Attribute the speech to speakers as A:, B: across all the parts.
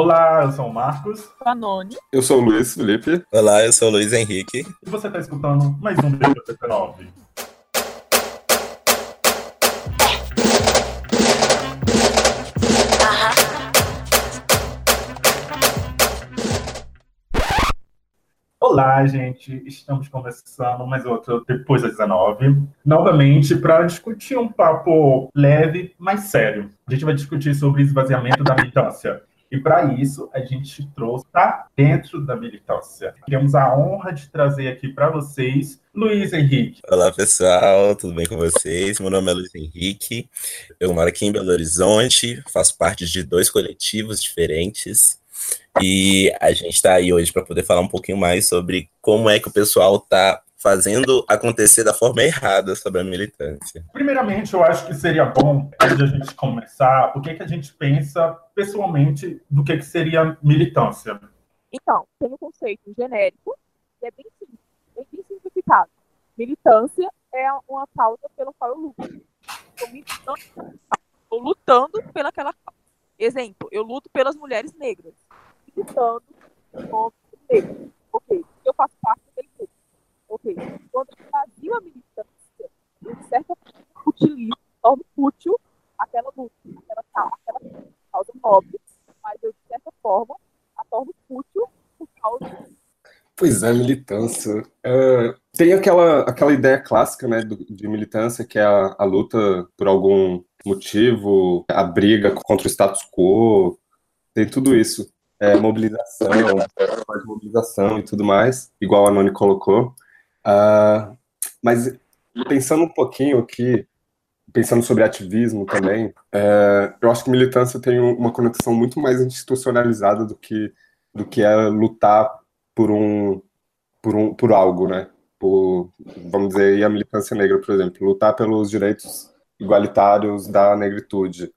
A: Olá, eu sou o Marcos.
B: Panoni.
C: Eu sou o Luiz Felipe.
D: Olá, eu sou o Luiz Henrique.
A: E você está escutando mais um BPP 9. Olá, gente. Estamos conversando mais outro depois das 19. Novamente, para discutir um papo leve, mas sério. A gente vai discutir sobre esvaziamento da militância. E para isso, a gente trouxe tá dentro da militância. Temos a honra de trazer aqui para vocês Luiz Henrique.
D: Olá, pessoal, tudo bem com vocês? Meu nome é Luiz Henrique. Eu moro aqui em Belo Horizonte, faço parte de dois coletivos diferentes. E a gente está aí hoje para poder falar um pouquinho mais sobre como é que o pessoal está fazendo acontecer da forma errada sobre a militância.
A: Primeiramente, eu acho que seria bom, antes de a gente começar, o que, que a gente pensa pessoalmente do que, que seria militância.
B: Então, tem um conceito genérico, que é bem simples, bem, bem simplificado. Militância é uma causa pela qual eu luto. Estou lutando pelaquela causa. Exemplo, eu luto pelas mulheres negras. Militando contra os negros. Ok, eu faço parte daquele grupo. Ok, quando eu fazia a militância, eu, de certa forma, utilizo, torno útil aquela luta, aquela, aquela causa nobre, mas eu, de certa forma, a torno útil por causa
C: Pois é, militância. É, tem aquela, aquela ideia clássica né, de militância, que é a, a, luta por algum motivo, a briga contra o status quo, tem tudo isso. É, mobilização, mobilização e tudo mais, igual a Noni colocou. Uh, mas pensando um pouquinho aqui, pensando sobre ativismo também, é, eu acho que militância tem uma conexão muito mais institucionalizada do que, do que é lutar por um, por um, por algo, né? Por, vamos dizer, a militância negra, por exemplo, lutar pelos direitos igualitários da negritude.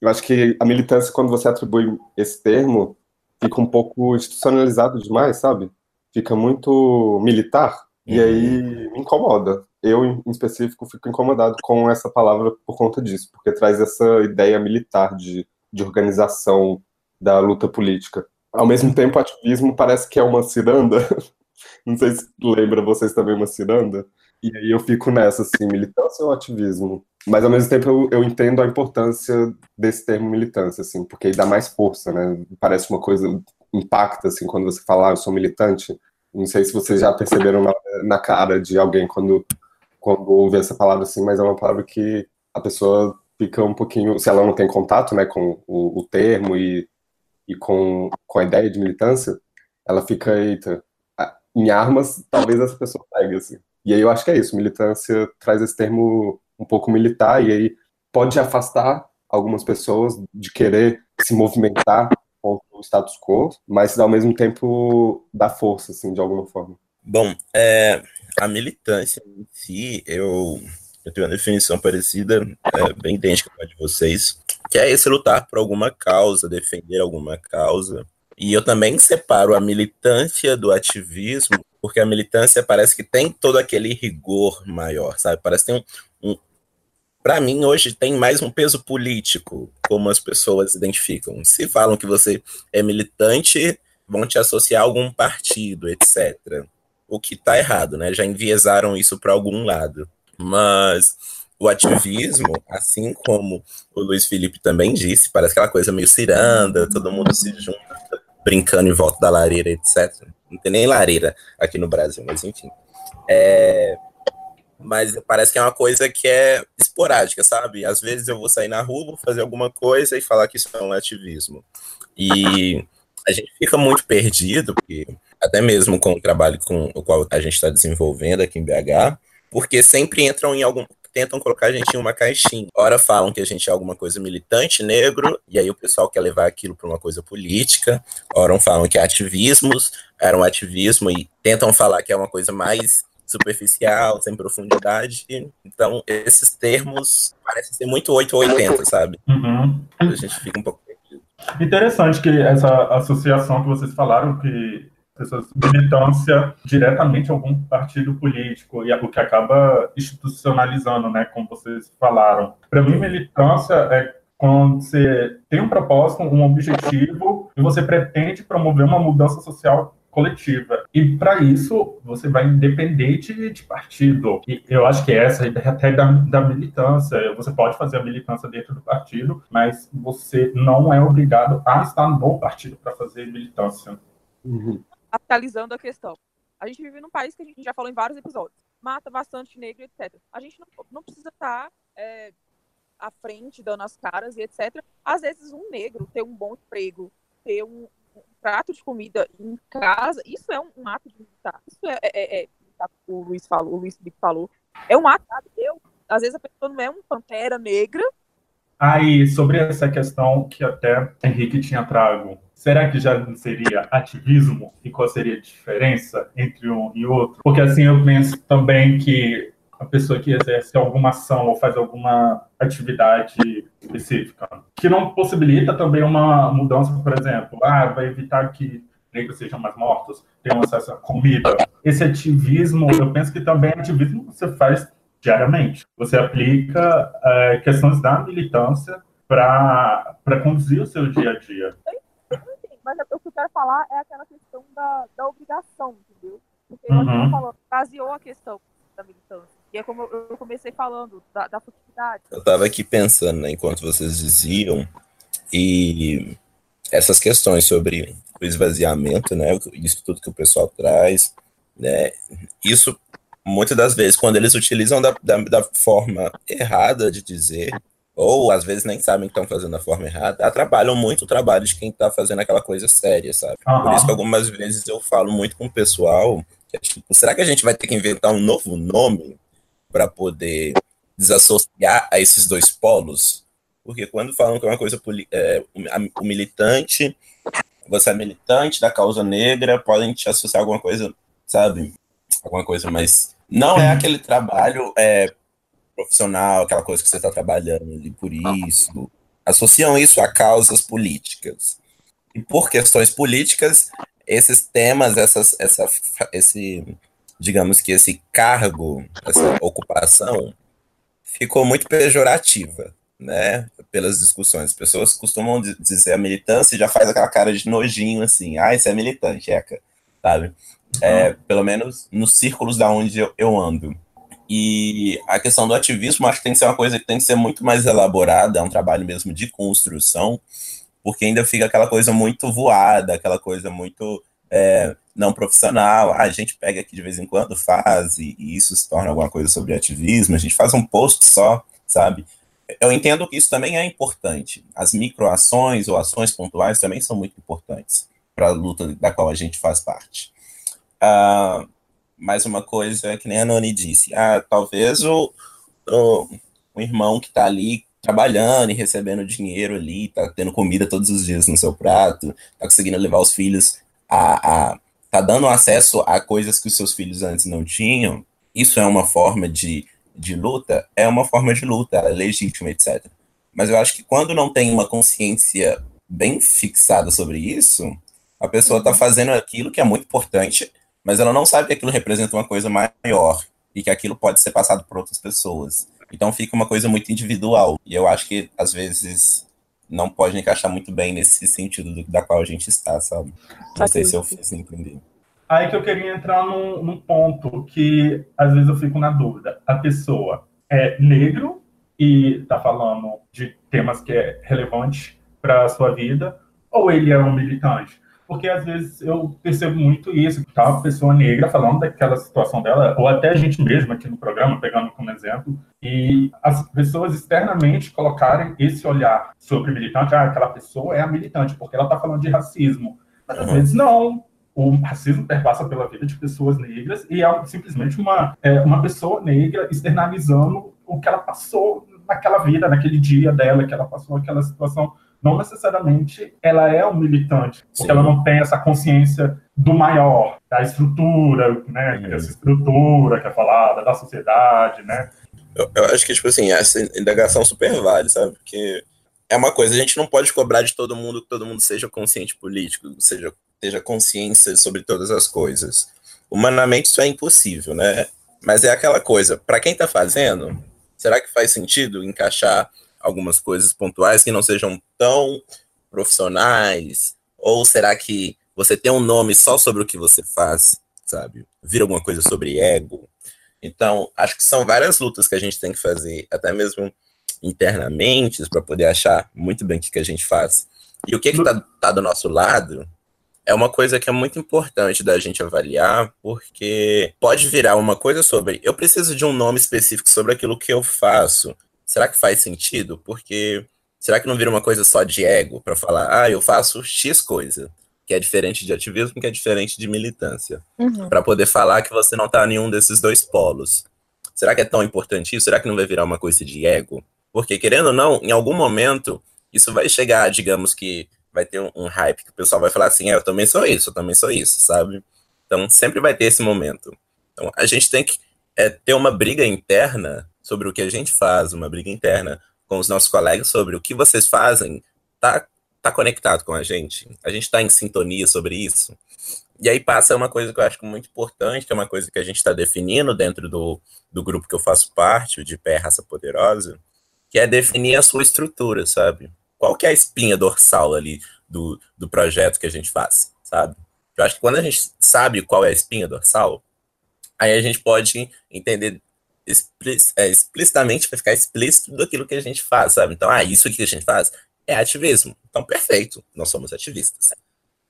C: Eu acho que a militância, quando você atribui esse termo, fica um pouco institucionalizado demais, sabe? Fica muito militar, e aí me incomoda. Eu, em específico, fico incomodado com essa palavra por conta disso, porque traz essa ideia militar de, de organização da luta política ao mesmo tempo, ativismo parece que é uma ciranda. Não sei se lembra vocês também uma ciranda. E aí eu fico nessa, assim, militância ou ativismo? Mas ao mesmo tempo eu, eu entendo a importância desse termo militância, assim, porque dá mais força, né? Parece uma coisa, impacta, assim, quando você fala, ah, eu sou militante. Não sei se vocês já perceberam na, na cara de alguém quando, quando ouve essa palavra, assim, mas é uma palavra que a pessoa fica um pouquinho, se ela não tem contato, né, com o, o termo e e com, com a ideia de militância, ela fica, eita, em armas, talvez essa pessoa pegue, assim. E aí eu acho que é isso, militância traz esse termo um pouco militar, e aí pode afastar algumas pessoas de querer se movimentar contra o status quo, mas ao mesmo tempo dá força, assim, de alguma forma.
D: Bom, é, a militância em si, eu, eu tenho uma definição parecida, é, bem idêntica com a de vocês que é esse lutar por alguma causa, defender alguma causa. E eu também separo a militância do ativismo, porque a militância parece que tem todo aquele rigor maior, sabe? Parece que tem um. um para mim, hoje tem mais um peso político, como as pessoas identificam. Se falam que você é militante, vão te associar a algum partido, etc. O que está errado, né? Já enviesaram isso para algum lado. Mas o ativismo, assim como o Luiz Felipe também disse, parece aquela coisa meio ciranda, todo mundo se junta, brincando em volta da lareira, etc. Não tem nem lareira aqui no Brasil, mas enfim. É, mas parece que é uma coisa que é esporádica, sabe? Às vezes eu vou sair na rua, vou fazer alguma coisa e falar que isso é um ativismo. E a gente fica muito perdido, porque até mesmo com o trabalho com o qual a gente está desenvolvendo aqui em BH, porque sempre entram em algum tentam colocar a gente em uma caixinha. Ora falam que a gente é alguma coisa militante negro, e aí o pessoal quer levar aquilo para uma coisa política. Ora falam que é ativismos, era um ativismo e tentam falar que é uma coisa mais superficial, sem profundidade. Então, esses termos parecem ser muito 880, sabe?
A: Uhum.
D: A gente fica um pouco perdido.
A: Interessante que essa associação que vocês falaram, que pessoas militância diretamente a algum partido político e é o que acaba institucionalizando, né, como vocês falaram. Para mim, militância é quando você tem um propósito, um objetivo e você pretende promover uma mudança social coletiva. E para isso, você vai depender de, de, partido. E eu acho que essa é até da, da militância. Você pode fazer a militância dentro do partido, mas você não é obrigado a estar no partido para fazer militância.
B: Uhum. Atualizando a questão. A gente vive num país que a gente já falou em vários episódios. Mata bastante negro, etc. A gente não, não precisa estar é, à frente, dando as caras e etc. Às vezes, um negro ter um bom emprego, ter um, prato de comida em casa, isso é um, um ato de militar. Isso é, é, é, é o Luiz falou, o Luiz Felipe falou. É um ato, sabe? Eu, às vezes a pessoa não é um pantera negra.
A: Aí, sobre essa questão que até Henrique tinha trago, será que já não seria ativismo? E qual seria a diferença entre um e outro? Porque assim, eu penso também que a pessoa que exerce alguma ação ou faz alguma atividade específica, que não possibilita também uma mudança, por exemplo, ah, vai evitar que negros sejam mais mortos, tenham acesso à comida. Esse ativismo, eu penso que também é ativismo você faz diariamente. Você aplica é, questões da militância para conduzir o seu dia a dia.
B: Mas o que eu quero falar é aquela questão da, da obrigação, entendeu? Porque, uhum. falou, baseou a questão da militância. E é como eu comecei falando, da, da futilidade.
D: Eu estava aqui pensando, né, enquanto vocês diziam, e essas questões sobre o esvaziamento, né, isso tudo que o pessoal traz, né, isso, muitas das vezes, quando eles utilizam da, da, da forma errada de dizer, ou às vezes nem sabem que estão fazendo da forma errada, atrapalham muito o trabalho de quem está fazendo aquela coisa séria, sabe? Uhum. Por isso que algumas vezes eu falo muito com o pessoal, que é tipo, será que a gente vai ter que inventar um novo nome para poder desassociar a esses dois polos, porque quando falam que é uma coisa é, o militante, você é militante da causa negra, podem te associar a alguma coisa, sabe? Alguma coisa mais. Não é aquele trabalho é, profissional, aquela coisa que você está trabalhando ali por isso. Associam isso a causas políticas. E por questões políticas, esses temas, essas, essa, esse digamos que esse cargo, essa ocupação, ficou muito pejorativa, né? Pelas discussões. As pessoas costumam dizer a militância e já faz aquela cara de nojinho, assim, ah, isso é militante, eca, sabe? É, pelo menos nos círculos da onde eu, eu ando. E a questão do ativismo acho que tem que ser uma coisa que tem que ser muito mais elaborada, é um trabalho mesmo de construção, porque ainda fica aquela coisa muito voada, aquela coisa muito é, não profissional. Ah, a gente pega aqui de vez em quando, faz, e, e, isso se torna alguma coisa sobre ativismo, a gente faz um post só, sabe? Eu entendo que isso também é importante. As microações ou ações pontuais também são muito importantes para a luta da qual a gente faz parte. Ah, mais uma coisa que nem a Noni disse, ah, talvez o, o, o irmão que está ali trabalhando e recebendo dinheiro ali, tá tendo comida todos os dias no seu prato, tá conseguindo levar os filhos a, a tá dando acesso a coisas que os seus filhos antes não tinham, isso é uma forma de, de luta? É uma forma de luta, é legítima, etc. Mas eu acho que quando não tem uma consciência bem fixada sobre isso, a pessoa está fazendo aquilo que é muito importante, mas ela não sabe que aquilo representa uma coisa maior e que aquilo pode ser passado por outras pessoas. Então fica uma coisa muito individual. E eu acho que às vezes não pode encaixar muito bem nesse sentido do, da qual a gente está, sabe? Não sei se eu fiz entender.
A: Aí que eu queria entrar num, num, ponto que às vezes eu fico na dúvida. A pessoa é negro e está falando de temas que é relevante para a sua vida, ou ele é um militante? Porque às vezes eu percebo muito isso, tá? Uma pessoa negra falando daquela situação dela, ou até a gente mesmo aqui no programa, pegando como exemplo, e as pessoas externamente colocarem esse olhar sobre militante, ah, aquela pessoa é a militante, porque ela está falando de racismo. Mas às vezes não. O racismo perpassa pela vida de pessoas negras e é simplesmente uma, é, uma pessoa negra externalizando o que ela passou naquela vida, naquele dia dela, que ela passou aquela situação não necessariamente ela é um militante, porque Sim. ela não tem essa consciência do maior, da estrutura, né? Uhum. Essa estrutura que é falada, da sociedade, né?
D: Eu, eu, acho que, tipo assim, essa indagação super vale, sabe? Porque é uma coisa, a gente não pode cobrar de todo mundo que todo mundo seja consciente político, seja, seja consciência sobre todas as coisas. Humanamente isso é impossível, né? Mas é aquela coisa, para quem tá fazendo, será que faz sentido encaixar algumas coisas pontuais que não sejam tão profissionais Ou será que você tem um nome só sobre o que você faz, sabe? Vira alguma coisa sobre ego. Então, acho que são várias lutas que a gente tem que fazer, até mesmo internamente, para poder achar muito bem o que, que a gente faz. E o que está tá do nosso lado é uma coisa que é muito importante da gente avaliar, porque pode virar uma coisa sobre eu preciso de um nome específico sobre aquilo que eu faço. Será que faz sentido? Porque será que não vira uma coisa só de ego para falar, ah, eu faço X coisa, que é diferente de ativismo, que é diferente de militância, uhum. para poder falar que você não em nenhum desses dois polos. Será que é tão importante isso? Será que não vai virar uma coisa de ego? Porque querendo ou não, em algum momento isso vai chegar, digamos que vai ter um, um, hype que o pessoal vai falar assim, é, eu também sou isso, eu também sou isso, sabe? Então sempre vai ter esse momento. Então a gente tem que é, ter uma briga interna sobre o que a gente faz, uma briga interna com os nossos colegas sobre o que vocês fazem, tá, tá conectado com a gente? A gente tá em sintonia sobre isso? E aí passa uma coisa que eu acho muito importante, que é uma coisa que a gente está definindo dentro do, do grupo que eu faço parte, o de Pé Raça Poderosa, que é definir a sua estrutura, sabe? qual que é a espinha dorsal ali do, do projeto que a gente faz, sabe? Eu acho que quando a gente sabe qual é a espinha dorsal, aí a gente pode entender explicitamente, vai ficar explícito daquilo que a gente faz, sabe? Então, ah, isso aqui que a gente faz é ativismo. Então, perfeito, nós somos ativistas.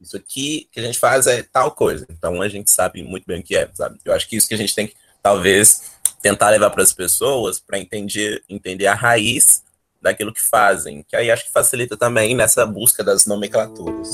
D: Isso aqui que a gente faz é tal coisa. Então, a gente sabe muito bem o que é, sabe? Eu acho que isso que a gente tem que, talvez, tentar levar para as pessoas para entender, entender a raiz daquilo que fazem, que aí acho que facilita também nessa busca das nomenclaturas.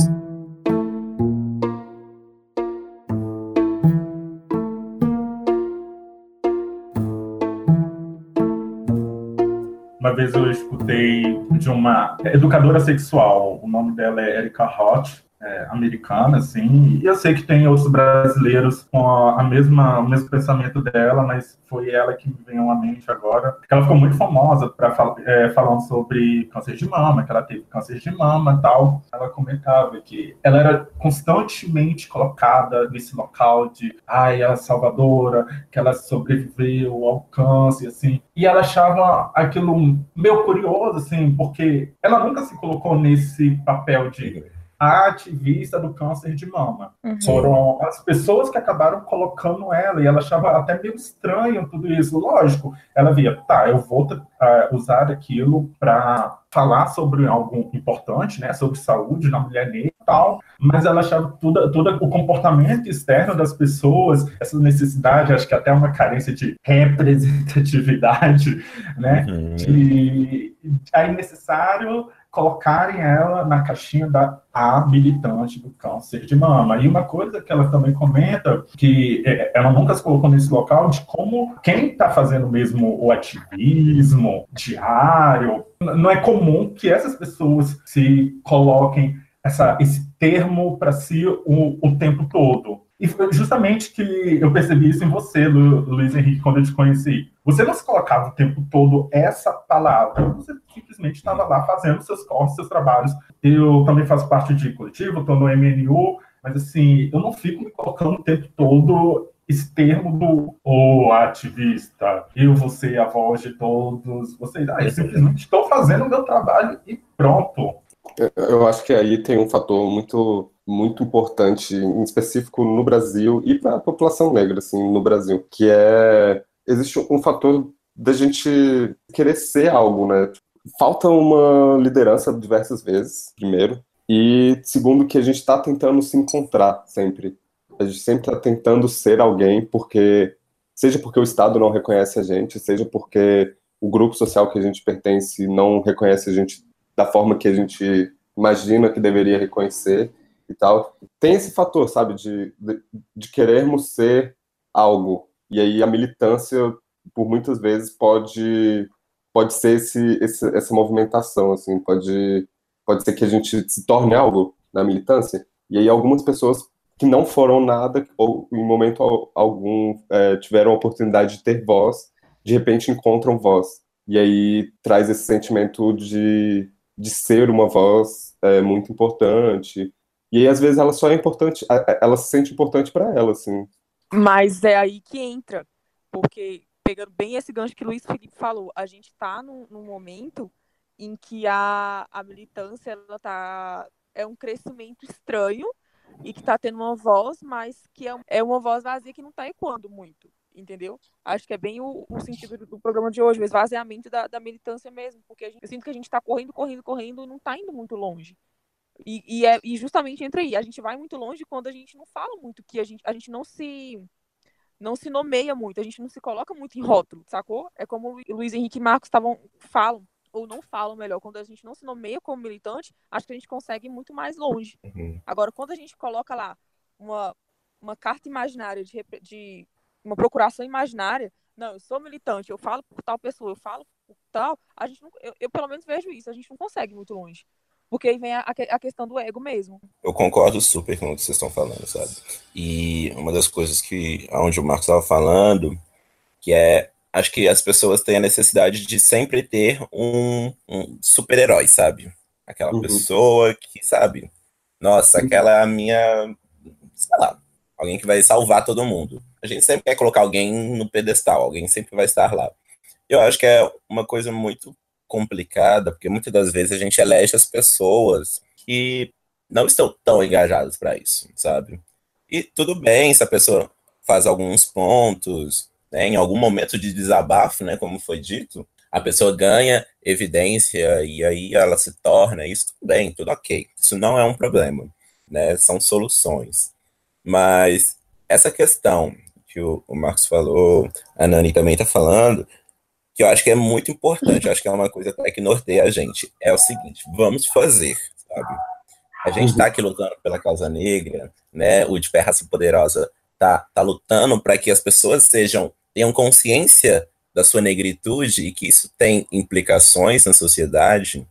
A: Vez eu escutei de uma educadora sexual, o nome dela é Erika Roth, é, americana, assim, e eu sei que tem outros brasileiros com a, a, mesma, o mesmo pensamento dela, mas foi ela que me veio à mente agora. Ela ficou muito famosa para é, falando sobre câncer de mama, que ela teve câncer de mama e tal. Ela comentava que ela era constantemente colocada nesse local de, ai, a salvadora, que ela sobreviveu ao câncer, assim, e ela achava aquilo meio curioso, assim, porque ela nunca se colocou nesse papel de a ativista do câncer de mama. Uhum. Foram as pessoas que acabaram colocando ela, e ela achava até meio estranho tudo isso. Lógico, ela via, tá, eu vou uh, usar aquilo para falar sobre algo importante, né, sobre saúde na mulher negra e tal, mas ela achava tudo, todo o comportamento externo das pessoas, essa necessidade, acho que até uma carência de representatividade, né, uhum. de, é necessário colocarem ela na caixinha da a militante do câncer de mama. E uma coisa que ela também comenta, que é, ela nunca se colocou nesse local, de como quem está fazendo mesmo o ativismo diário, não é comum que essas pessoas se coloquem essa, esse termo para si o, o tempo todo. E justamente que eu percebi isso em você, Lu, Luiz Henrique, quando eu te conheci. Você não se colocava o tempo todo essa palavra, você simplesmente estava lá fazendo seus corres, seus trabalhos. Eu também faço parte de coletivo, estou no MNU, mas assim, eu não fico me colocando o tempo todo esse termo do o ativista, eu vou ser a voz de todos vocês. Ah, eu simplesmente estou fazendo o meu trabalho e pronto.
C: Eu acho que aí tem um fator muito muito importante, em específico no Brasil e para a população negra, assim, no Brasil, que é existe um fator da gente querer ser algo, né? Falta uma liderança diversas vezes, primeiro, e segundo que a gente está tentando se encontrar sempre. A gente sempre está tentando ser alguém, porque seja porque o Estado não reconhece a gente, seja porque o grupo social que a gente pertence não reconhece a gente da forma que a gente imagina que deveria reconhecer e tal. Tem esse fator, sabe, de, de, de querermos ser algo. E aí a militância, por muitas vezes, pode pode ser esse, esse, essa movimentação, assim, pode, pode ser que a gente se torne algo na militância. E aí algumas pessoas que não foram nada, ou em momento algum é, tiveram a oportunidade de ter voz, de repente encontram voz. E aí traz esse sentimento de, de ser uma voz é, muito importante, e aí, às vezes, ela só é importante, ela se sente importante para ela, assim.
B: Mas é aí que entra, porque, pegando bem esse gancho que o Luiz Felipe falou, a gente está num, num, momento em que a, a militância ela tá é um crescimento estranho e que está tendo uma voz, mas que é, é uma voz vazia que não está ecoando muito, entendeu? Acho que é bem o, o sentido do, do, programa de hoje, o esvaziamento da, da militância mesmo, porque gente, eu sinto que a gente está correndo, correndo, correndo e não está indo muito longe. E, e, é, e justamente entra aí, a gente vai muito longe quando a gente não fala muito, que a gente, a gente não se não se nomeia muito, a gente não se coloca muito em rótulo, sacou? É como o Luiz Henrique e Marcos estavam falam ou não falam melhor, quando a gente não se nomeia como militante, acho que a gente consegue ir muito mais longe. Uhum. Agora, quando a gente coloca lá uma, uma carta imaginária de, de uma procuração imaginária, não, eu sou militante, eu falo por tal pessoa, eu falo por tal, a gente não, eu, eu pelo menos vejo isso, a gente não consegue ir muito longe. Porque aí vem a, a questão do ego mesmo.
D: Eu concordo super com o que vocês estão falando, sabe? E uma das coisas que, onde o Marcos estava falando, que é acho que as pessoas têm a necessidade de sempre ter um, um super-herói, sabe? Aquela uhum. pessoa que, sabe? Nossa, uhum. aquela é a minha. Sei lá, alguém que vai salvar todo mundo. A gente sempre quer colocar alguém no pedestal, alguém sempre vai estar lá. Eu acho que é uma coisa muito complicada, porque muitas das vezes a gente elege as pessoas que não estão tão engajadas para isso, sabe? E tudo bem se a pessoa faz alguns pontos, né, em algum momento de desabafo, né, como foi dito, a pessoa ganha evidência e aí ela se torna isso tudo bem, tudo ok. Isso não é um problema, né? São soluções. Mas essa questão que o, o Marcos falou, a Nani também está falando, que eu acho que é muito importante, eu acho que é uma coisa até que norteia a gente, é o seguinte, vamos fazer, sabe? A gente está aqui lutando pela causa negra, né? O de Pé Raça Poderosa tá, tá lutando para que as pessoas sejam tenham consciência da sua negritude e que isso tem implicações na sociedade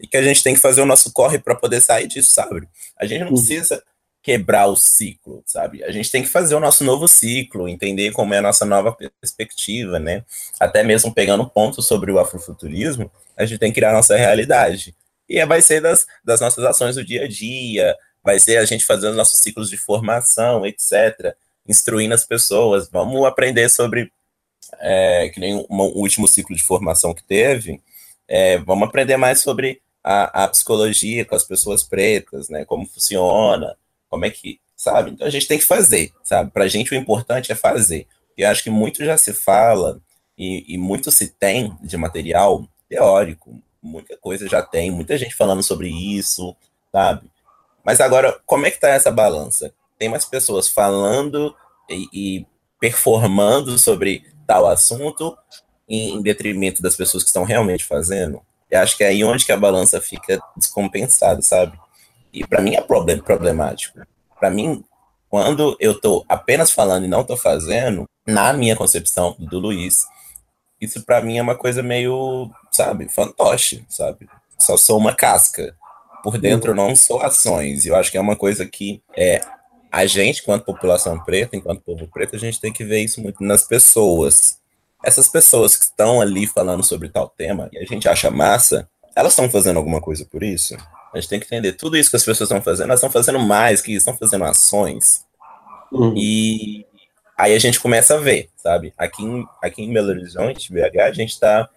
D: e que a gente tem que fazer o nosso corre para poder sair disso, sabe? A gente não uhum. precisa quebrar o ciclo, sabe? A gente tem que fazer o nosso novo ciclo, entender como é a nossa nova perspectiva, né? Até mesmo pegando pontos sobre o afrofuturismo, a gente tem que criar a nossa realidade. E vai ser das, das nossas ações do dia a dia, vai ser a gente fazendo nossos ciclos de formação, etc instruindo as pessoas. Vamos aprender sobre, é, que nem um último ciclo de formação que teve, é, vamos aprender mais sobre a, a, psicologia com as pessoas pretas, né? Como funciona, como é que, sabe? Então a gente tem que fazer, sabe? Para a gente o importante é fazer. E acho que muito já se fala e, e muito se tem de material teórico, muita coisa já tem, muita gente falando sobre isso, sabe? Mas agora, como é que tá essa balança? tem mais pessoas falando e, e performando sobre tal assunto em, em, detrimento das pessoas que estão realmente fazendo. Eu acho que é aí onde que a balança fica descompensada, sabe? E para mim é problem, problemático. Para mim, quando eu estou apenas falando e não estou fazendo, na minha concepção do Luiz, isso para mim é uma coisa meio, sabe, fantoche, sabe? Só sou uma casca. Por dentro eu não sou ações. Eu acho que é uma coisa que é a gente, enquanto população preta, enquanto povo preto, a gente tem que ver isso muito nas pessoas. Essas pessoas que estão ali falando sobre tal tema e a gente acha massa, elas estão fazendo alguma coisa por isso? A gente tem que entender tudo isso que as pessoas estão fazendo, elas estão fazendo mais que isso, estão fazendo ações. Uhum. E aí a gente começa a ver, sabe? Aqui em, aqui em Belo Horizonte, BH, a gente está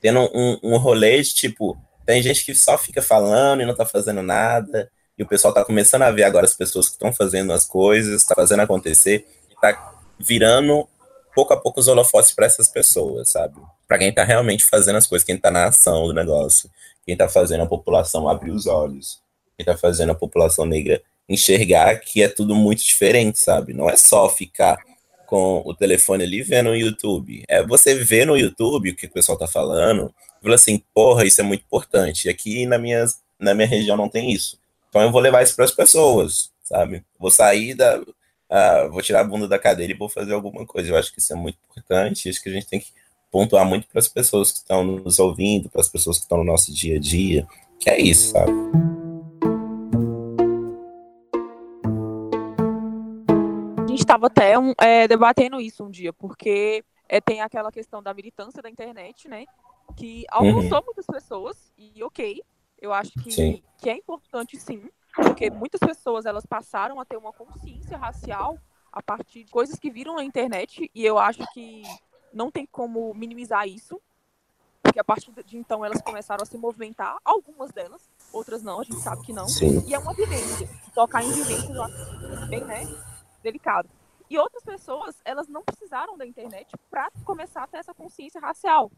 D: tendo um, um rolê de tipo, tem gente que só fica falando e não está fazendo nada e o pessoal está começando a ver agora as pessoas que estão fazendo as coisas, está fazendo acontecer, está virando pouco a pouco os holofotes para essas pessoas, sabe? Para quem está realmente fazendo as coisas, quem está na ação do negócio, quem está fazendo a população abrir os olhos, quem está fazendo a população negra enxergar que é tudo muito diferente, sabe? Não é só ficar com o telefone ali vendo o YouTube. É você ver no YouTube o que o pessoal tá falando, fala assim, porra, isso é muito importante. Aqui na minha, na minha região não tem isso. Então eu vou levar isso para as pessoas, sabe? Vou sair da. Uh, vou tirar a bunda da cadeira e vou fazer alguma coisa. Eu acho que isso é muito importante. Acho que a gente tem que pontuar muito para as pessoas que estão nos ouvindo, para as pessoas que estão no nosso dia a dia, que é isso, sabe?
B: A gente estava até um, é, debatendo isso um dia, porque é, tem aquela questão da militância da internet, né? Que alcançou uhum. muitas pessoas, e ok, eu acho que, que é importante sim, porque muitas pessoas elas passaram a ter uma consciência racial a partir de coisas que viram na internet e eu acho que não tem como minimizar isso. Porque a partir de então elas começaram a se movimentar, algumas delas, outras não, a gente sabe que não.
D: Sim.
B: E é uma vivência. Tocar em vivência acho bem, né, delicado. E outras pessoas, elas não precisaram da internet para começar a ter essa consciência racial,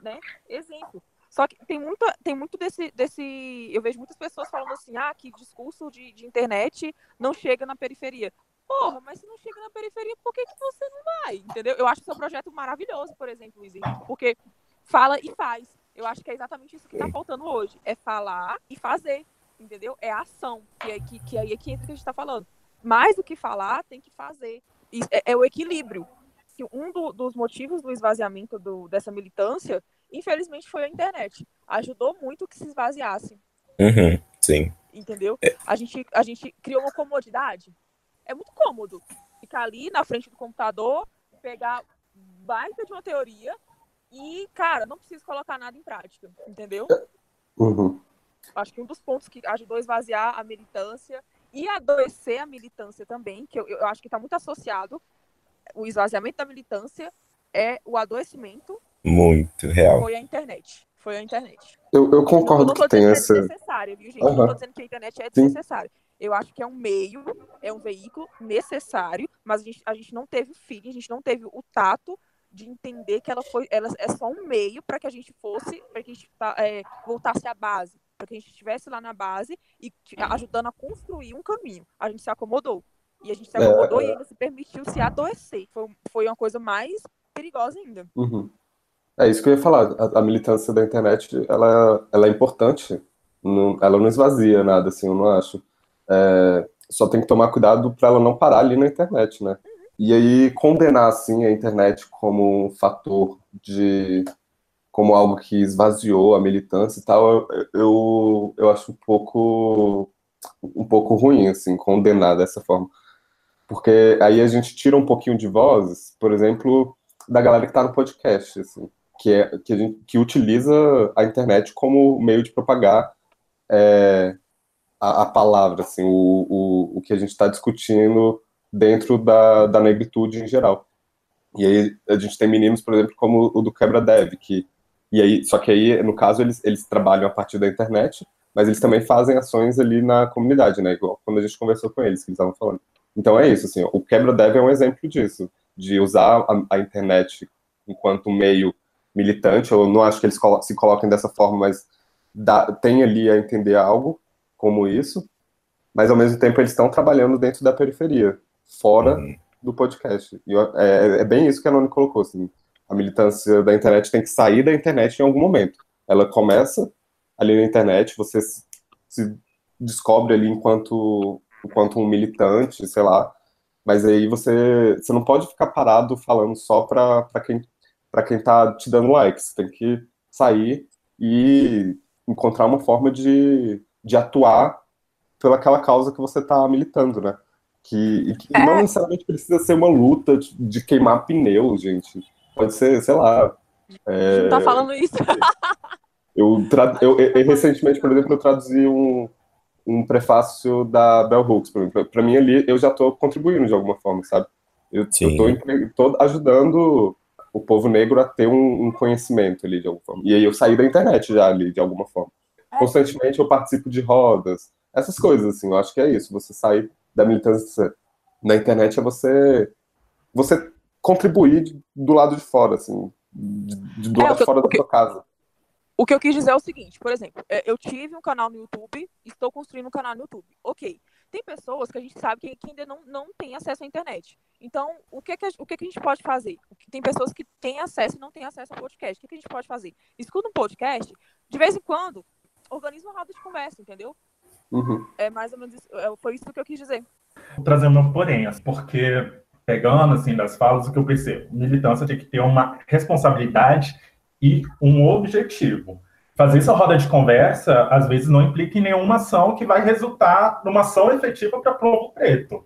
B: né? Exemplo. Só que tem, muita, tem muito desse, desse. Eu vejo muitas pessoas falando assim, ah, que discurso de, de internet não chega na periferia. Porra, mas se não chega na periferia, por que, que você não vai? Entendeu? Eu acho seu projeto maravilhoso, por exemplo, Luiz Henrique, porque fala e faz. Eu acho que é exatamente isso que está faltando hoje. É falar e fazer, entendeu? É a ação, que, é, que, que aí é que entra o que a gente está falando. Mais do que falar, tem que fazer. É, é, o equilíbrio. Um do, dos motivos do esvaziamento do, dessa militância, infelizmente, foi a internet. Ajudou muito que se esvaziasse.
D: Uhum, sim.
B: Entendeu? É. A, gente, a gente criou uma comodidade. É muito cômodo ficar ali na frente do computador, pegar baita de uma teoria e, cara, não preciso colocar nada em prática, entendeu?
C: Uhum.
B: Acho que um dos pontos que ajudou a esvaziar a militância e adoecer a militância também, que eu, eu acho que está muito associado, o esvaziamento da militância é o adoecimento.
D: Muito real.
B: Foi a internet. Foi a internet.
C: Eu, eu concordo não, não que tem essa.
B: É desnecessário, viu, gente? Uhum. Não estou dizendo que a internet é desnecessária. Eu acho que é um meio, é um veículo necessário, mas a gente, a gente não teve o feeling, a gente não teve o tato de entender que ela foi, ela é só um meio para que a gente fosse, para que a gente tá, é, voltasse à base para que a gente estivesse lá na base e ajudando a construir um caminho. A gente se acomodou. E a gente se acomodou é... e ainda se permitiu se adoecer. Foi, foi uma coisa mais perigosa ainda.
C: Uhum. É isso que eu ia falar. A, a, militância da internet, ela, ela é importante. Não, ela não esvazia nada, assim, eu não acho. É, só tem que tomar cuidado para ela não parar ali na internet, né? E aí, condenar, assim, a internet como um fator de como algo que esvaziou a militância e tal, eu, eu acho um pouco um pouco ruim, assim, condenar dessa forma. Porque aí a gente tira um pouquinho de vozes, por exemplo, da galera que está no podcast, assim, que, é, que, gente, que utiliza a internet como meio de propagar é, a, a, palavra, assim, o, o, o que a gente está discutindo dentro da, da negritude em geral. E aí a gente tem meninos, por exemplo, como o do Quebra Dev, que e aí, só que aí, no caso, eles, eles trabalham a partir da internet, mas eles também fazem ações ali na comunidade, né? Igual quando a gente conversou com eles, que eles estavam falando. Então é isso, assim, o Quebra Dev é um exemplo disso, de usar a, a internet enquanto meio militante. Eu não acho que eles se coloquem dessa forma, mas dá, tem ali a entender algo como isso, mas ao mesmo tempo eles estão trabalhando dentro da periferia, fora uhum. do podcast. E é, é, bem isso que a Noni colocou, assim, a militância da internet tem que sair da internet em algum momento. Ela começa ali na internet, você se descobre ali enquanto, enquanto um militante, sei lá, mas aí você, você não pode ficar parado falando só para quem para quem está te dando likes. Você tem que sair e encontrar uma forma de, de atuar pelaquela causa que você está militando, né? Que, que é. não necessariamente precisa ser uma luta de, de queimar pneus, gente. Pode ser, sei lá.
B: É... Não tá falando isso.
C: eu, tra... eu, eu, recentemente, por exemplo, eu traduzi um, um prefácio da Bell Hooks. Para mim, ali, eu já estou contribuindo de alguma forma, sabe? Eu estou ajudando o povo negro a ter um, um, conhecimento ali, de alguma forma. E aí eu saí da internet já ali, de alguma forma. É. Constantemente eu participo de rodas, essas coisas, assim, eu acho que é isso. Você sair da militância na internet é você você contribuir do lado de fora, assim, de, do é, lado de fora da sua casa.
B: O que eu quis dizer é o seguinte, por exemplo, é, eu tive um canal no YouTube, estou construindo um canal no YouTube. Ok. Tem pessoas que a gente sabe que, que ainda não, não tem acesso à internet. Então, o que, que, a, o que, que a gente pode fazer? Tem pessoas que têm acesso e não têm acesso ao podcast. O que, que a gente pode fazer? Escuta um podcast, de vez em quando, organiza uma roda de conversa, entendeu?
C: Uhum.
B: É mais ou menos isso, é, foi isso que eu quis dizer.
A: Vou trazer uma porém, porque pegando assim das falas, o que eu percebo? Militância tem que ter uma responsabilidade e um objetivo. Fazer essa roda de conversa, às vezes, não implica em nenhuma ação que vai resultar numa ação efetiva para Povo Preto.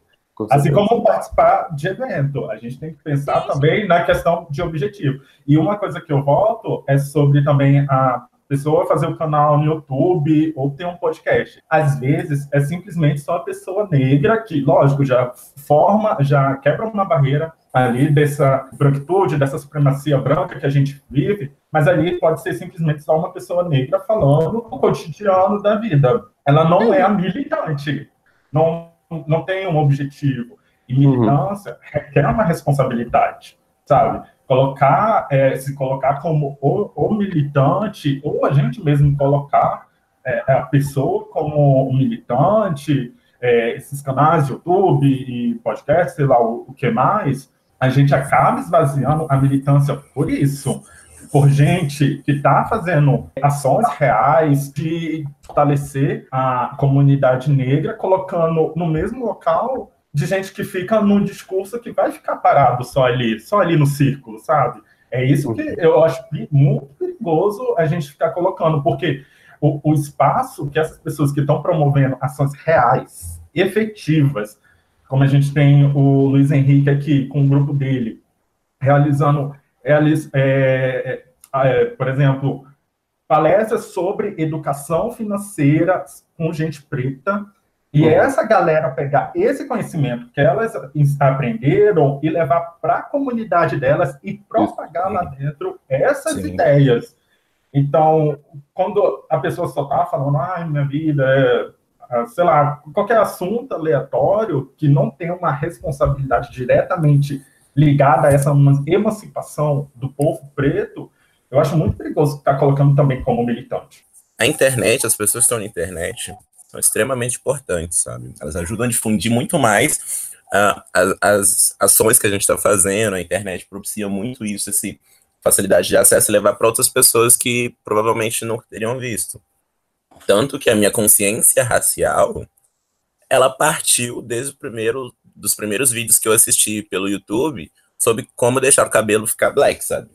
A: Assim como participar de evento. A gente tem que pensar também na questão de objetivo. E uma coisa que eu volto é sobre também a, pessoa fazer um canal no YouTube ou ter um podcast. Às vezes é simplesmente só a pessoa negra que, lógico, já forma, já quebra uma barreira ali dessa branquitude, dessa supremacia branca que a gente vive, mas ali pode ser simplesmente só uma pessoa negra falando o cotidiano da vida. Ela não é a militante, não, não tem um objetivo. E uhum. militância uhum. requer uma responsabilidade, sabe? Colocar, é, se colocar como o, o, militante, ou a gente mesmo colocar é, a pessoa como militante, é, esses canais de YouTube e podcast, sei lá o, o que mais, a gente acaba esvaziando a militância por isso por gente que está fazendo ações reais de fortalecer a comunidade negra, colocando no mesmo local de gente que fica num discurso que vai ficar parado só ali, só ali no círculo, sabe? É isso que eu acho muito perigoso a gente ficar colocando, porque o, o espaço que essas pessoas que estão promovendo ações reais, efetivas, como a gente tem o Luiz Henrique aqui com o grupo dele, realizando, realiz, é, é, é, por exemplo, palestras sobre educação financeira com gente preta, e uhum. essa galera pegar esse conhecimento que elas aprenderam e levar para a comunidade delas e propagar lá dentro essas Sim. ideias. Então, quando a pessoa só está falando, ai, minha vida é, ah, sei lá, qualquer assunto aleatório que não tem uma responsabilidade diretamente ligada a essa emancipação do povo preto, eu acho muito perigoso estar tá colocando também como militante.
D: A internet, as pessoas estão na internet, são extremamente importantes, sabe? Elas ajudam a difundir muito mais uh, as, as, ações que a gente está fazendo, a internet propicia muito isso, esse facilidade de acesso e levar para outras pessoas que provavelmente não teriam visto. Tanto que a minha consciência racial, ela partiu desde o primeiro dos primeiros vídeos que eu assisti pelo YouTube sobre como deixar o cabelo ficar black, sabe?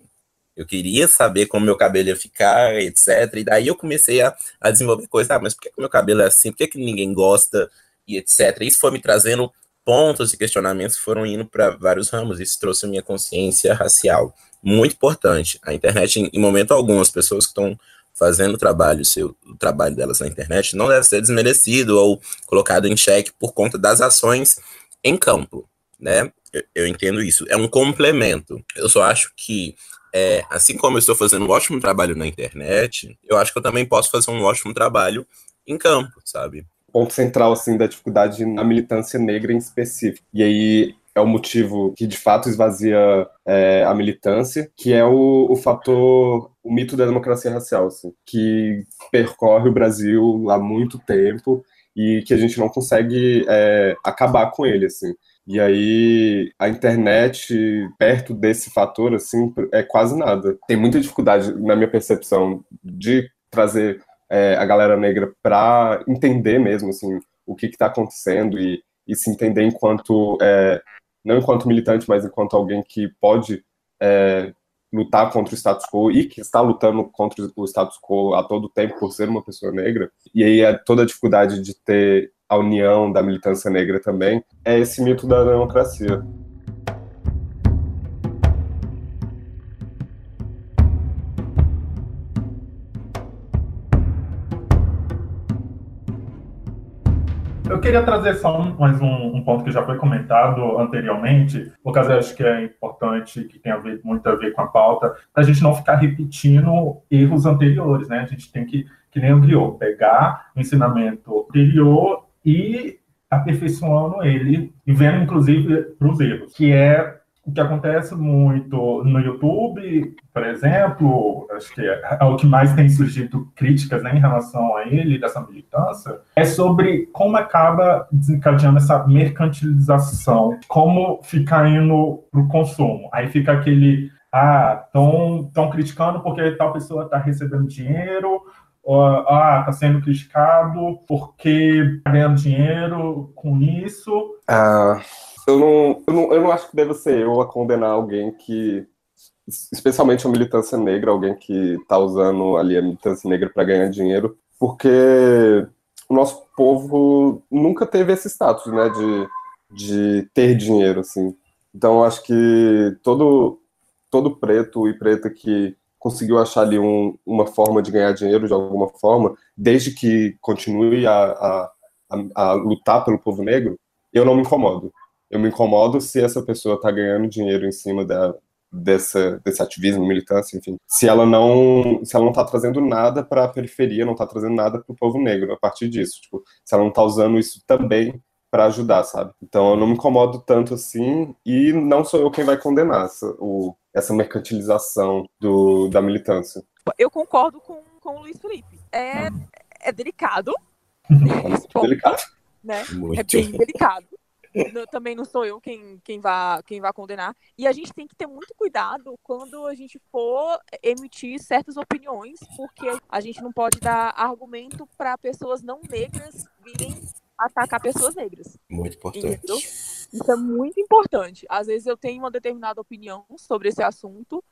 D: Eu queria saber como meu cabelo ia ficar, etc. E daí eu comecei a, a desenvolver coisas. Ah, mas por que, que meu cabelo é assim? Por que, que ninguém gosta? E etc. Isso foi me trazendo pontos e questionamentos que foram indo para vários ramos. Isso trouxe a minha consciência racial. Muito importante. A internet, em, momento algum, as pessoas que estão fazendo o trabalho, seu, o trabalho delas na internet, não deve ser desmerecido ou colocado em xeque por conta das ações em campo, né? Eu, eu entendo isso. É um complemento. Eu só acho que é, assim como eu estou fazendo um ótimo trabalho na internet, eu acho que eu também posso fazer um ótimo trabalho em campo, sabe?
C: Ponto central, assim, da dificuldade na militância negra em específico. E aí é o motivo que de fato esvazia é, a militância, que é o, o, fator, o mito da democracia racial, assim, que percorre o Brasil há muito tempo e que a gente não consegue é, acabar com ele, assim. E aí a internet, perto desse fator, assim, é quase nada. Tem muita dificuldade, na minha percepção, de trazer é, a galera negra para entender mesmo, assim, o que está acontecendo e, e, se entender enquanto, é, não enquanto militante, mas enquanto alguém que pode é, lutar contra o status quo e que está lutando contra o status quo a todo tempo por ser uma pessoa negra. E aí é toda a dificuldade de ter a união da militância negra também, é esse mito da democracia.
A: Eu queria trazer só mais um, um, ponto que já foi comentado anteriormente, porque eu acho que é importante, que tem a ver, muito a ver com a pauta, para a gente não ficar repetindo erros anteriores, né? A gente tem que, que nem o pegar o ensinamento anterior e aperfeiçoando ele e vendo, inclusive, para os erros, que é o que acontece muito no YouTube, por exemplo, acho que é, é o que mais tem surgido críticas né, em relação a ele, dessa militância, é sobre como acaba desencadeando essa mercantilização, como fica indo para o consumo. Aí fica aquele, ah, estão criticando porque tal pessoa está recebendo dinheiro, ah, está sendo criticado porque está ganhando dinheiro com isso.
C: Ah, eu, não, eu, não, eu não acho que deve ser eu a condenar alguém que, especialmente a militância negra, alguém que está usando ali a militância negra para ganhar dinheiro, porque o nosso povo nunca teve esse status, né, de, de ter dinheiro, assim. Então, acho que todo, todo preto e preta que conseguiu achar ali um, uma forma de ganhar dinheiro de alguma forma, desde que continue a, a, a, a lutar pelo povo negro, eu não me incomodo. Eu me incomodo se essa pessoa está ganhando dinheiro em cima da, dessa, desse ativismo, militância, enfim. Se ela não se ela não está trazendo nada para a periferia, não está trazendo nada para o povo negro a partir disso. Tipo, se ela não está usando isso também para ajudar, sabe? Então eu não me incomodo tanto assim e não sou eu quem vai condenar essa, o, essa mercantilização do, da militância.
B: Eu concordo com, com o Luiz Felipe. É, é delicado.
C: É delicado.
B: Né? É bem delicado. Não, também não sou eu quem, quem, vá, quem vá condenar. E a gente tem que ter muito cuidado quando a gente for emitir certas opiniões, porque a gente não pode dar argumento para pessoas não negras virem atacar pessoas negras.
D: Muito importante.
B: Entendeu? Isso é muito importante. Às vezes eu tenho uma determinada opinião sobre esse assunto,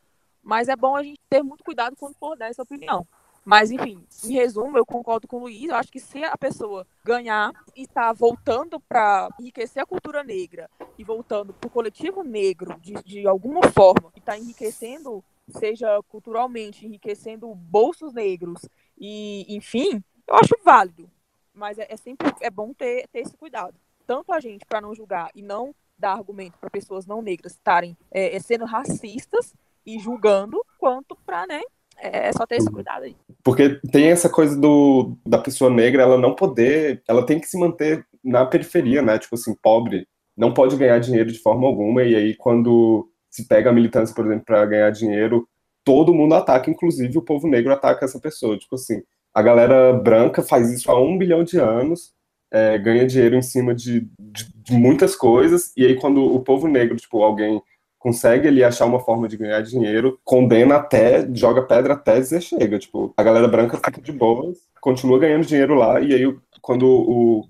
B: mas é bom a gente ter muito cuidado quando for dar essa opinião. Mas, enfim, em resumo, eu concordo com o Luiz. Eu acho que se a pessoa ganhar e está voltando para enriquecer a cultura negra e voltando para o coletivo negro de, de alguma forma, e está enriquecendo, seja culturalmente, enriquecendo bolsos negros, e enfim, eu acho válido. Mas é, é sempre é bom ter, ter esse cuidado. Tanto a gente para não julgar e não dar argumento para pessoas não negras estarem é, é, sendo racistas e julgando, quanto para, né? É, é só ter esse cuidado aí.
C: Porque tem essa coisa do, da pessoa negra, ela não poder, ela tem que se manter na periferia, né? Tipo assim, pobre, não pode ganhar dinheiro de forma alguma, e aí quando se pega a militância, por exemplo, para ganhar dinheiro, todo mundo ataca, inclusive o povo negro ataca essa pessoa. Tipo assim, a galera branca faz isso há um bilhão de anos, é, ganha dinheiro em cima de, de, de, muitas coisas, e aí quando o povo negro, tipo, alguém consegue ali achar uma forma de ganhar dinheiro, condena até, joga pedra até dizer chega, tipo, a galera branca fica de boas, continua ganhando dinheiro lá, e aí quando o,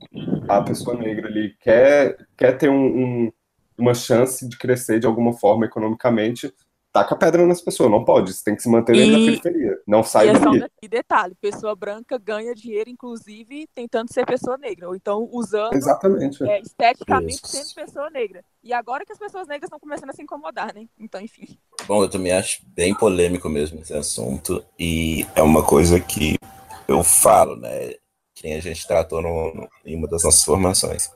C: a pessoa negra ali quer, quer ter um, um, uma chance de crescer de alguma forma economicamente, taca pedra nas pessoas, não pode, você tem que se manter dentro e... da periferia, não sai e é dali.
B: E detalhe, pessoa branca ganha dinheiro, inclusive, tentando ser pessoa negra, ou então usando
C: Exatamente.
B: É, esteticamente Isso. sendo pessoa negra. E agora que as pessoas negras estão começando a se incomodar, né? Então, enfim.
D: Bom, eu também acho bem polêmico mesmo esse assunto, e é uma coisa que eu falo, né, que a gente tratou no, no, em uma das nossas formações.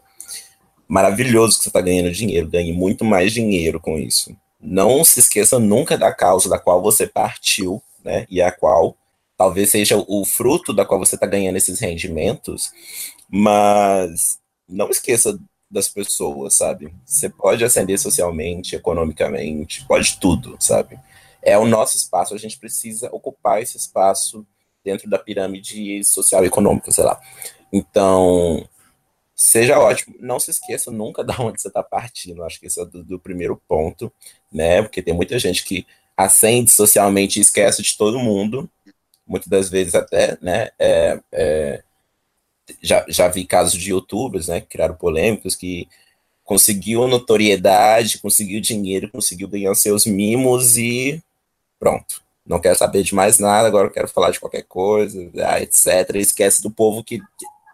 D: Maravilhoso que você está ganhando dinheiro, ganhe muito mais dinheiro com isso não se esqueça nunca da causa da qual você partiu, né? E a qual talvez seja o fruto da qual você está ganhando esses rendimentos, mas não esqueça das pessoas, sabe? Você pode ascender socialmente, economicamente, pode tudo, sabe? É o nosso espaço, a gente precisa ocupar esse espaço dentro da pirâmide social e econômica, sei lá. Então, seja ótimo. Não se esqueça nunca de onde você está partindo. Acho que esse é do, do, primeiro ponto, né? Porque tem muita gente que acende socialmente e esquece de todo mundo. Muitas das vezes até, né? É, é, já, já vi casos de youtubers, né? Que criaram polêmicas que conseguiu notoriedade, conseguiu dinheiro, conseguiu ganhar seus mimos e pronto. Não quero saber de mais nada, agora quero falar de qualquer coisa, ah, etc. Esquece do povo que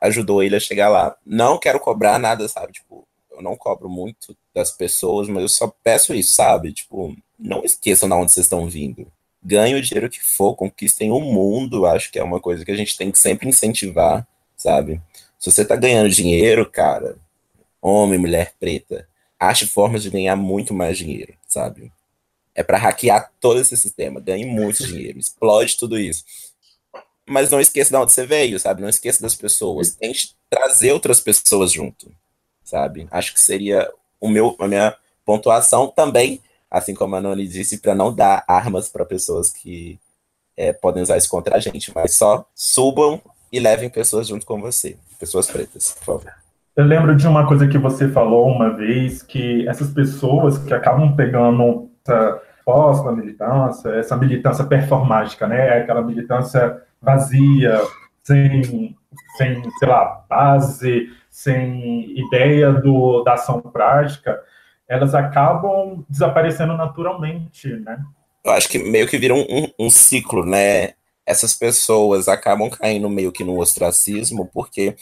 D: ajudou ele a chegar lá. Não quero cobrar nada, sabe? Tipo, eu não cobro muito das pessoas, mas eu só peço isso, sabe? Tipo, não esqueçam de onde vocês estão vindo. Ganhe o dinheiro que for, conquistem o mundo, acho que é uma coisa que a gente tem que sempre incentivar, sabe? Se você tá ganhando dinheiro, cara, homem, mulher preta, ache formas de ganhar muito mais dinheiro, sabe? É para hackear todo esse sistema, ganhe muito dinheiro, explode tudo isso mas não esqueça de onde você veio, sabe? Não esqueça das pessoas. Tente trazer outras pessoas junto, sabe? Acho que seria o meu, a minha pontuação também, assim como a Noni disse, para não dar armas para pessoas que é, podem usar isso contra a gente, mas só subam e levem pessoas junto com você, pessoas pretas, por favor.
A: Eu lembro de uma coisa que você falou uma vez, que essas pessoas que acabam pegando essa pós militância, essa militância performática, né? Aquela militância vazia, sem, sem sei lá, base, sem ideia do, da ação prática, elas acabam desaparecendo naturalmente, né?
D: Eu acho que meio que vira um, um, um ciclo, né? Essas pessoas acabam caindo meio que no ostracismo, porque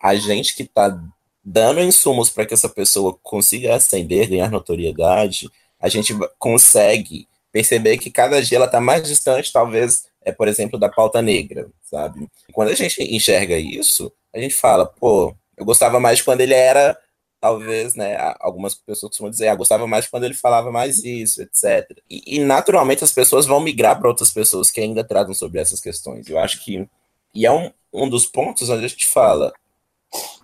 D: a gente que está dando insumos para que essa pessoa consiga ascender, ganhar notoriedade, a gente consegue perceber que cada dia ela está mais distante, talvez, é, por exemplo, da pauta negra, sabe? Quando a gente enxerga isso, a gente fala, pô, eu gostava mais quando ele era, talvez, né? Algumas pessoas costumam dizer, ah, gostava mais quando ele falava mais isso, etc. E, e naturalmente as pessoas vão migrar para outras pessoas que ainda tratam sobre essas questões. Eu acho que. E é um, um dos pontos onde a gente fala,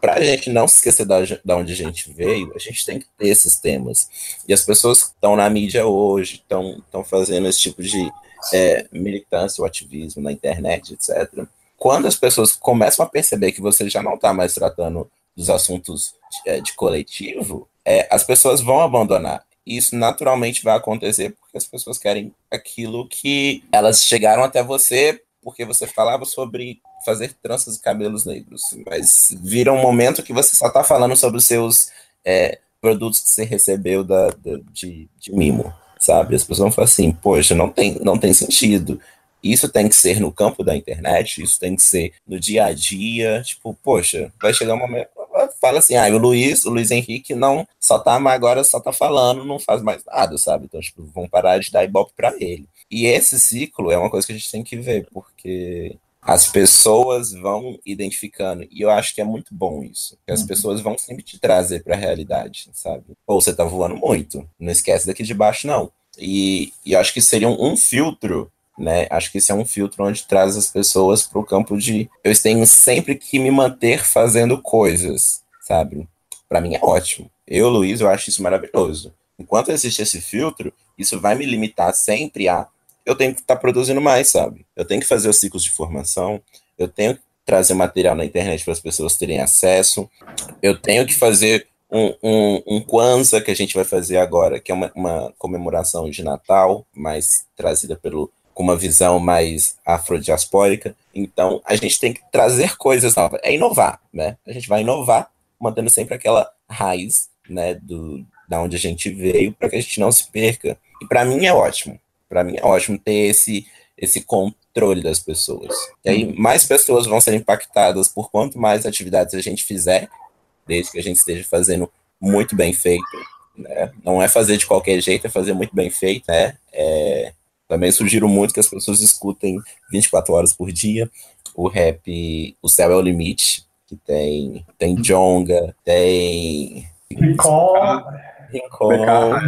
D: para a gente não se esquecer da, da onde a gente veio, a gente tem que ter esses temas. E as pessoas que estão na mídia hoje, estão fazendo esse tipo de é, militância, o ativismo na internet, etc. Quando as pessoas começam a perceber que você já não está mais tratando dos assuntos de, é, de coletivo, é, as pessoas vão abandonar. E isso naturalmente vai acontecer porque as pessoas querem aquilo que elas chegaram até você porque você falava sobre fazer tranças e cabelos negros, mas vira um momento que você só está falando sobre os seus é, produtos que você recebeu da, da de, de, mimo, sabe? As pessoas vão falar assim, poxa, não tem, não tem sentido. Isso tem que ser no campo da internet, isso tem que ser no dia a dia. Tipo, poxa, vai chegar um momento. Fala assim, ah, o Luiz, o Luiz Henrique não só tá, agora só tá falando, não faz mais nada, sabe? Então, tipo, vão parar de dar ibope para ele. E esse ciclo é uma coisa que a gente tem que ver, porque as pessoas vão identificando, e eu acho que é muito bom isso, que as uhum. pessoas vão sempre te trazer para a realidade, sabe? Ou você tá voando muito, não esquece daqui de baixo, não. E, e eu acho que seria um, um filtro né? Acho que esse é um filtro onde traz as pessoas para o campo de eu tenho sempre que me manter fazendo coisas, sabe? Para mim é ótimo. Eu, Luiz, eu acho isso maravilhoso. Enquanto existe esse filtro, isso vai me limitar sempre a eu tenho que estar tá produzindo mais, sabe? Eu tenho que fazer os ciclos de formação, eu tenho que trazer material na internet para as pessoas terem acesso, eu tenho que fazer um, um, um Kwanzaa que a gente vai fazer agora, que é uma, uma comemoração de Natal, mais trazida pelo, com uma visão mais afrodiaspórica. Então, a gente tem que trazer coisas novas, é inovar, né? A gente vai inovar, mantendo sempre aquela raiz, né, do, da onde a gente veio, para que a gente não se perca. E para mim é ótimo para mim é ótimo ter esse, esse controle das pessoas. E aí mais pessoas vão ser impactadas por quanto mais atividades a gente fizer, desde que a gente esteja fazendo muito bem feito. Né? Não é fazer de qualquer jeito, é fazer muito bem feito. Né? É, também sugiro muito que as pessoas escutem 24 horas por dia o rap O Céu é o Limite, que tem, tem Jonga, tem.
A: Rincon,
D: Rincon,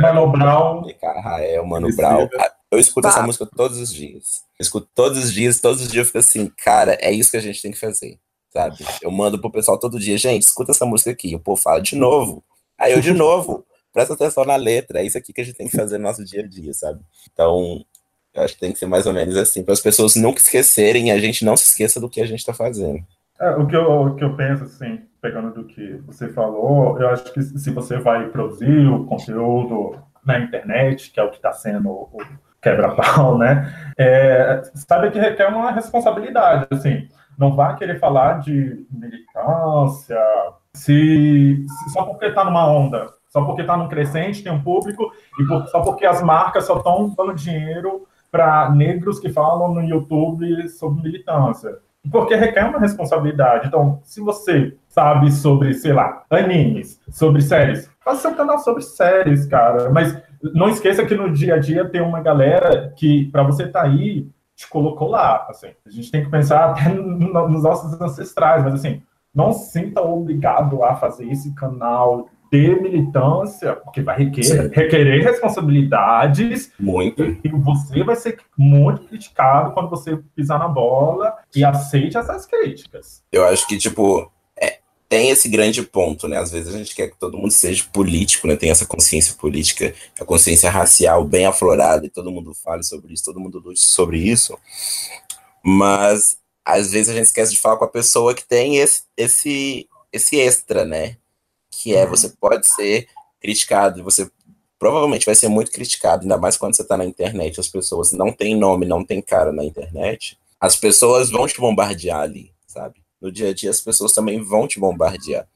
A: Mano Brown.
D: Rael, Mano Brown. Eu escuto essa música todos os dias. Eu escuto todos os dias, todos os dias eu fico assim, cara, é isso que a gente tem que fazer, sabe? Eu mando pro pessoal todo dia, gente, escuta essa música aqui. O povo fala de novo. Aí eu de novo, presta atenção na letra. É isso aqui que a gente tem que fazer no nosso dia a dia, sabe? Então, eu acho que tem que ser mais ou menos assim, para as pessoas nunca esquecerem e a gente não se esqueça do que a gente está fazendo.
A: É, o, que eu, o que eu penso, assim, pegando do que você falou, eu acho que se você vai produzir o conteúdo na internet, que é o que está sendo o quebra-pau, né? É, sabe que requer uma responsabilidade, assim. Não vá querer falar de militância se, se só porque está numa onda, só porque está num crescente, tem um público, e por, só porque as marcas só estão dando dinheiro para negros que falam no YouTube sobre militância. Porque requer uma responsabilidade. Então, se você sabe sobre, sei lá, animes, sobre séries, faça seu canal sobre séries, cara. Mas não esqueça que no dia a dia tem uma galera que, para você estar tá aí, te colocou lá. Assim. A gente tem que pensar até nos nossos ancestrais, mas assim, não se sinta obrigado a fazer esse canal de militância, porque vai requerer, requerer responsabilidades.
D: Muito.
A: E, e você vai ser muito criticado quando você pisar na bola e aceite essas críticas.
D: Eu acho que, tipo, tem esse grande ponto, né? Às vezes a gente quer que todo mundo seja político, né? Tem essa consciência política, a consciência racial bem aflorada, e todo mundo fale sobre isso, todo mundo lute sobre isso. Mas às vezes a gente esquece de falar com a pessoa que tem esse, esse, esse extra, né? Que é você pode ser criticado, você provavelmente vai ser muito criticado, ainda mais quando você está na internet, as pessoas não têm nome, não têm cara na internet. As pessoas vão te bombardear ali, sabe? No dia a dia, as pessoas também vão te bombardear.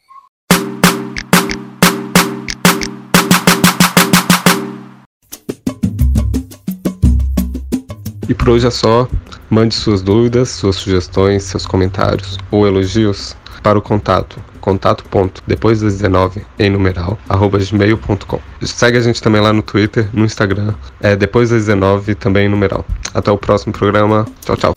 C: E por hoje é só. Mande suas dúvidas, suas sugestões, seus comentários ou elogios para o contato
E: contato ponto depois das 19 em numeral arroba gmail.com. Segue a gente também lá no Twitter, no Instagram, é depois das 19 também em numeral. Até o próximo programa. Tchau, tchau.